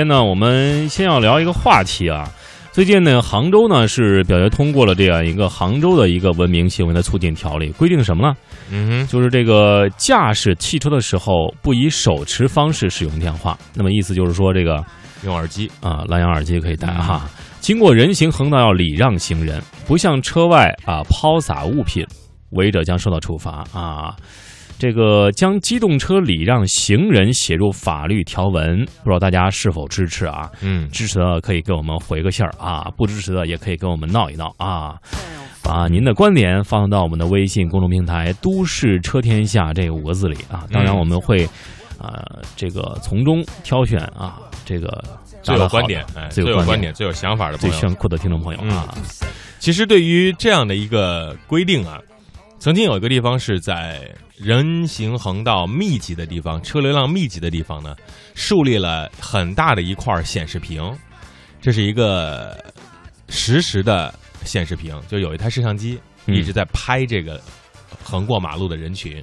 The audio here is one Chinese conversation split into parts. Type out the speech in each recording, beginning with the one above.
今天呢，我们先要聊一个话题啊。最近呢，杭州呢是表决通过了这样一个杭州的一个文明行为的促进条例，规定什么呢？嗯哼，就是这个驾驶汽车的时候不以手持方式使用电话。那么意思就是说，这个用耳机啊，蓝牙耳机可以戴哈。经过人行横道要礼让行人，不向车外啊抛洒物品，违者将受到处罚啊。这个将机动车礼让行人写入法律条文，不知道大家是否支持啊？嗯，支持的可以给我们回个信儿啊，不支持的也可以跟我们闹一闹啊，把您的观点放到我们的微信公众平台“都市车天下”这五个字里啊。当然我们会啊，这个从中挑选啊，这个最有观点、哎，最有观点、最有想法的、最炫酷的听众朋友啊。其实对于这样的一个规定啊，曾经有一个地方是在。人行横道密集的地方，车流量密集的地方呢，树立了很大的一块显示屏，这是一个实时的显示屏，就有一台摄像机一直在拍这个横过马路的人群，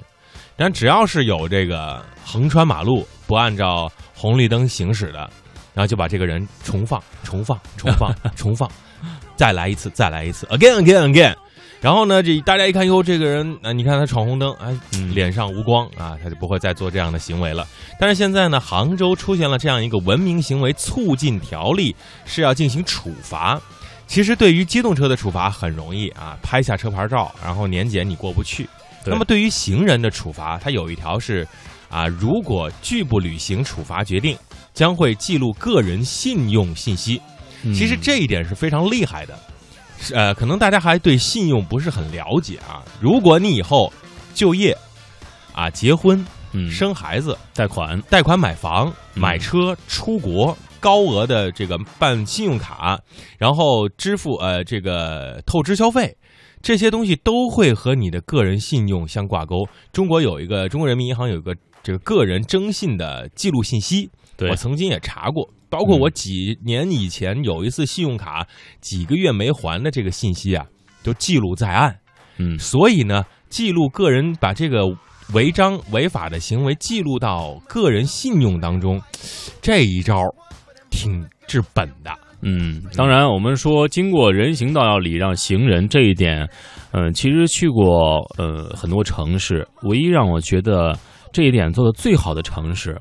但只要是有这个横穿马路不按照红绿灯行驶的，然后就把这个人重放、重放、重放、重放，再来一次，再来一次，again again again。然后呢，这大家一看，哟，这个人，啊，你看他闯红灯，哎，脸上无光啊，他就不会再做这样的行为了。但是现在呢，杭州出现了这样一个文明行为促进条例，是要进行处罚。其实对于机动车的处罚很容易啊，拍下车牌照，然后年检你过不去。那么对于行人的处罚，它有一条是，啊，如果拒不履行处罚决定，将会记录个人信用信息。其实这一点是非常厉害的。呃，可能大家还对信用不是很了解啊。如果你以后就业啊、结婚、生孩子、贷款、贷款买房、买车、出国、高额的这个办信用卡，然后支付呃这个透支消费，这些东西都会和你的个人信用相挂钩。中国有一个中国人民银行有一个这个个人征信的记录信息，我曾经也查过。包括我几年以前有一次信用卡几个月没还的这个信息啊，都记录在案。嗯，所以呢，记录个人把这个违章违法的行为记录到个人信用当中，这一招挺治本的。嗯，当然，我们说经过人行道要礼让行人这一点，嗯，其实去过呃很多城市，唯一让我觉得这一点做的最好的城市。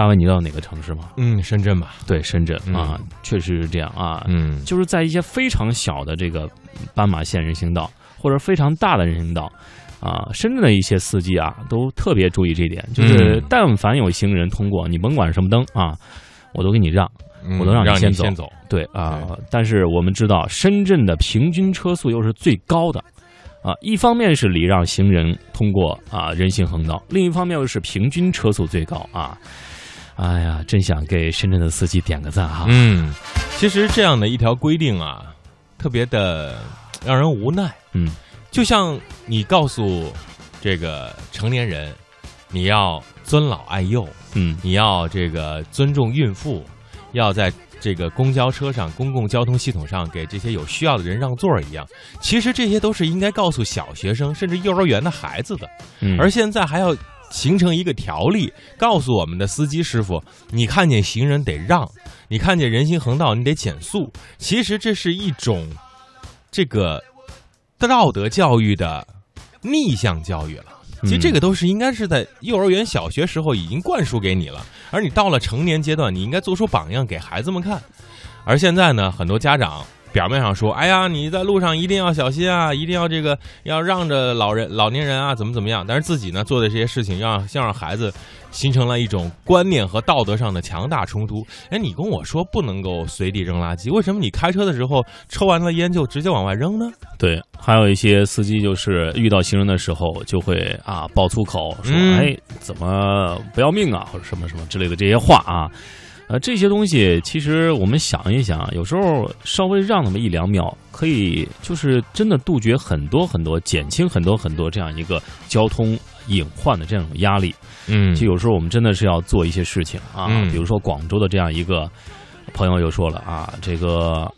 大卫，你知道哪个城市吗？嗯，深圳吧。对，深圳啊，确实是这样啊。嗯，就是在一些非常小的这个斑马线人行道，或者非常大的人行道，啊，深圳的一些司机啊，都特别注意这点，就是但凡有行人通过，你甭管什么灯啊，我都给你让，我都让你先走。对啊，但是我们知道，深圳的平均车速又是最高的，啊，一方面是礼让行人通过啊人行横道，另一方面又是平均车速最高啊。哎呀，真想给深圳的司机点个赞哈！嗯，其实这样的一条规定啊，特别的让人无奈。嗯，就像你告诉这个成年人，你要尊老爱幼，嗯，你要这个尊重孕妇，要在这个公交车上、公共交通系统上给这些有需要的人让座一样。其实这些都是应该告诉小学生甚至幼儿园的孩子的。嗯，而现在还要。形成一个条例，告诉我们的司机师傅：你看见行人得让，你看见人行横道你得减速。其实这是一种这个道德教育的逆向教育了。其实这个都是应该是在幼儿园、小学时候已经灌输给你了，而你到了成年阶段，你应该做出榜样给孩子们看。而现在呢，很多家长。表面上说，哎呀，你在路上一定要小心啊，一定要这个要让着老人、老年人啊，怎么怎么样？但是自己呢做的这些事情，让像让孩子形成了一种观念和道德上的强大冲突。哎，你跟我说不能够随地扔垃圾，为什么你开车的时候抽完了烟就直接往外扔呢？对，还有一些司机就是遇到行人的时候就会啊爆粗口，说哎怎么不要命啊，或者什么什么之类的这些话啊。呃，这些东西其实我们想一想，有时候稍微让那么一两秒，可以就是真的杜绝很多很多，减轻很多很多这样一个交通隐患的这样一种压力。嗯，就有时候我们真的是要做一些事情啊，比如说广州的这样一个朋友又说了啊，这个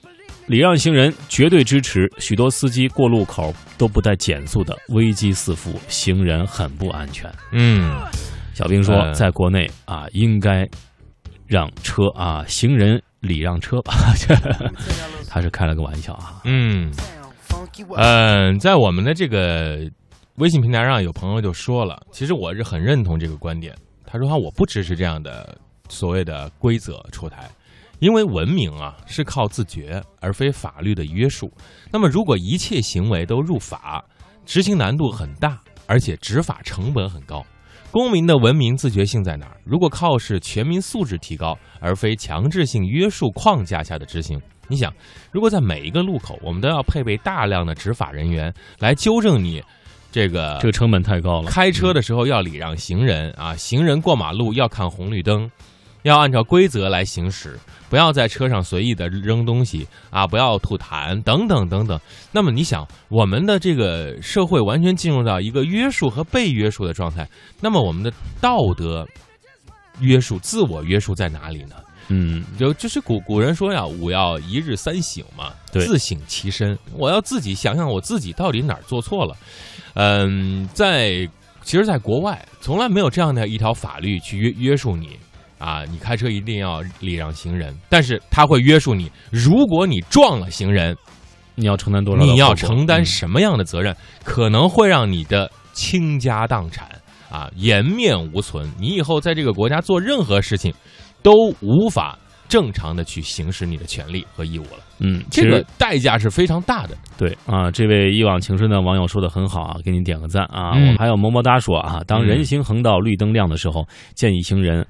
礼让行人绝对支持，许多司机过路口都不带减速的，危机四伏，行人很不安全。嗯，小兵说，在国内啊，应该。让车啊，行人礼让车吧，他是开了个玩笑啊。嗯，嗯，在我们的这个微信平台上，有朋友就说了，其实我是很认同这个观点。他说：“他我不支持这样的所谓的规则出台，因为文明啊是靠自觉，而非法律的约束。那么，如果一切行为都入法，执行难度很大，而且执法成本很高。公民的文明自觉性在哪儿？如果靠是全民素质提高，而非强制性约束框架下的执行，你想，如果在每一个路口，我们都要配备大量的执法人员来纠正你。”这个这个成本太高了。开车的时候要礼让行人啊，行人过马路要看红绿灯，要按照规则来行驶，不要在车上随意的扔东西啊，不要吐痰等等等等。那么你想，我们的这个社会完全进入到一个约束和被约束的状态，那么我们的道德约束、自我约束在哪里呢？嗯，就就是古古人说呀，吾要一日三省嘛，自省其身。我要自己想想我自己到底哪儿做错了。嗯，在其实，在国外从来没有这样的一条法律去约约束你啊，你开车一定要礼让行人，但是他会约束你，如果你撞了行人，你要承担多少？你要承担什么样的责任？可能会让你的倾家荡产啊，颜面无存。你以后在这个国家做任何事情，都无法。正常的去行使你的权利和义务了，嗯，这个代价是非常大的。对啊，这位一往情深的网友说的很好啊，给你点个赞啊。我们还有么么哒说啊，当人行横道绿灯亮的时候，建议行人。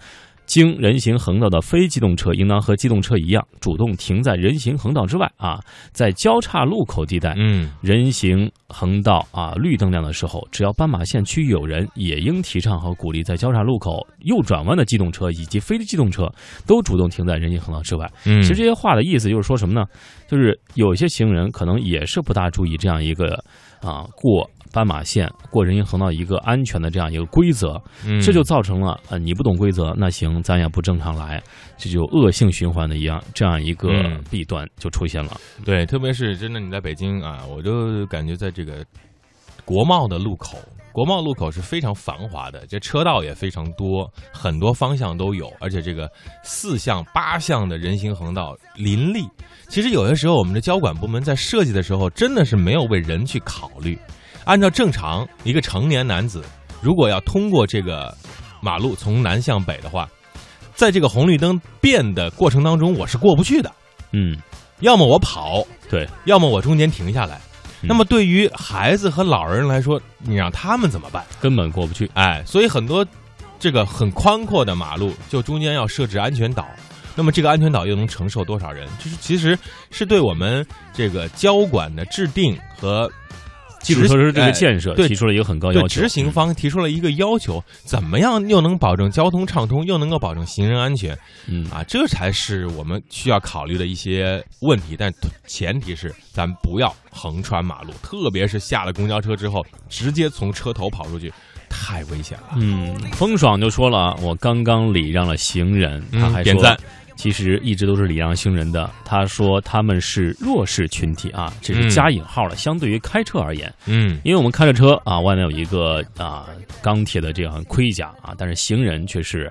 经人行横道的非机动车应当和机动车一样，主动停在人行横道之外啊，在交叉路口地带，嗯，人行横道啊绿灯亮的时候，只要斑马线区域有人，也应提倡和鼓励在交叉路口右转弯的机动车以及非机动车都主动停在人行横道之外。嗯，其实这些话的意思就是说什么呢？就是有些行人可能也是不大注意这样一个啊过。斑马线过人行横道一个安全的这样一个规则，这就造成了呃你不懂规则，那行咱也不正常来，这就恶性循环的一样这样一个弊端就出现了。对，特别是真的你在北京啊，我就感觉在这个国贸的路口，国贸路口是非常繁华的，这车道也非常多，很多方向都有，而且这个四向八向的人行横道林立。其实有些时候我们的交管部门在设计的时候，真的是没有为人去考虑。按照正常，一个成年男子如果要通过这个马路从南向北的话，在这个红绿灯变的过程当中，我是过不去的。嗯，要么我跑，对，要么我中间停下来。那么对于孩子和老人来说，你让他们怎么办？根本过不去。哎，所以很多这个很宽阔的马路，就中间要设置安全岛。那么这个安全岛又能承受多少人？就是其实是对我们这个交管的制定和。基础设施这个建设提出了一个很高要求，执行方提出了一个要求，怎么样又能保证交通畅通，又能够保证行人安全？嗯啊，这才是我们需要考虑的一些问题。但前提是咱不要横穿马路，特别是下了公交车之后，直接从车头跑出去，太危险了。嗯，风爽就说了，我刚刚礼让了行人，他还点赞。其实一直都是礼让行人的。他说他们是弱势群体啊，这是加引号的。相对于开车而言，嗯，因为我们开着车啊，外面有一个啊钢铁的这样盔甲啊，但是行人却是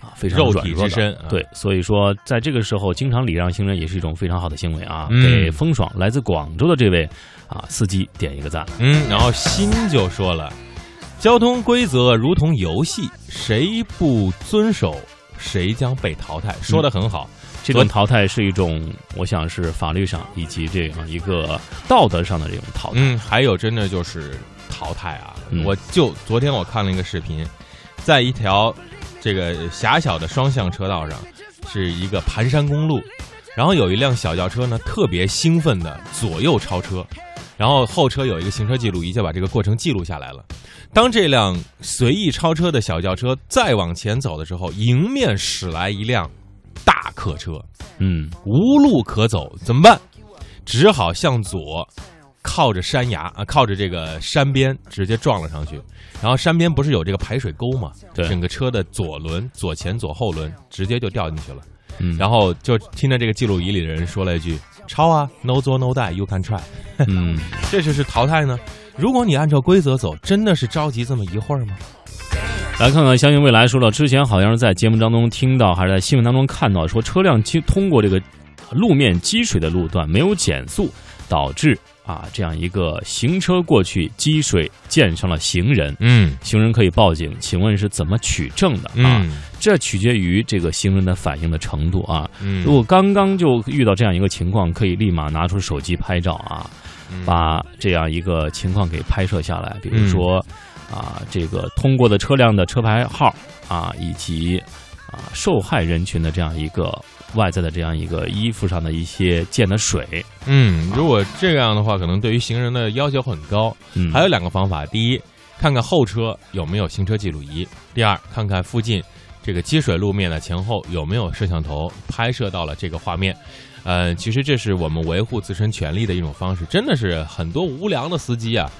啊非常肉体之身。对，所以说在这个时候，经常礼让行人也是一种非常好的行为啊。给风爽来自广州的这位啊司机点一个赞。嗯，然后心就说了，交通规则如同游戏，谁不遵守？谁将被淘汰？说的很好，这种淘汰是一种，我想是法律上以及这样一个道德上的这种淘汰。嗯，还有真的就是淘汰啊！我就昨天我看了一个视频，在一条这个狭小的双向车道上，是一个盘山公路，然后有一辆小轿车呢，特别兴奋的左右超车，然后后车有一个行车记录仪就把这个过程记录下来了。当这辆随意超车的小轿车再往前走的时候，迎面驶来一辆大客车，嗯，无路可走，怎么办？只好向左，靠着山崖啊，靠着这个山边直接撞了上去。然后山边不是有这个排水沟吗？对，整个车的左轮、左前、左后轮直接就掉进去了。嗯，然后就听着这个记录仪里的人说了一句：“超啊，no 作 no die，you can try。”嗯，这就是淘汰呢。如果你按照规则走，真的是着急这么一会儿吗？来看看相信未来说了，之前好像是在节目当中听到，还是在新闻当中看到，说车辆经通过这个路面积水的路段没有减速，导致啊这样一个行车过去积水溅上了行人。嗯行人可以报警，请问是怎么取证的啊？嗯这取决于这个行人的反应的程度啊。嗯，如果刚刚就遇到这样一个情况，可以立马拿出手机拍照啊，嗯把这样一个情况给拍摄下来。比如说啊，这个通过的车辆的车牌号啊，以及啊受害人群的这样一个外在的这样一个衣服上的一些溅的水。嗯，如果这样的话，可能对于行人的要求很高。嗯，还有两个方法：第一，看看后车有没有行车记录仪；第二，看看附近这个积水路面的前后有没有摄像头拍摄到了这个画面。呃，其实这是我们维护自身权利的一种方式。真的是很多无良的司机啊，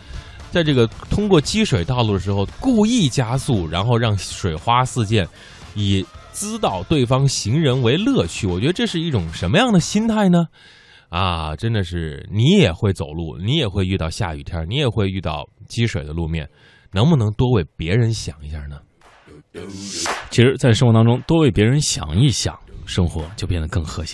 在这个通过积水道路的时候，故意加速，然后让水花四溅，以滋到对方行人为乐趣。我觉得这是一种什么样的心态呢？啊，真的是你也会走路，你也会遇到下雨天，你也会遇到积水的路面，能不能多为别人想一下呢？其实，在生活当中多为别人想一想，生活就变得更和谐。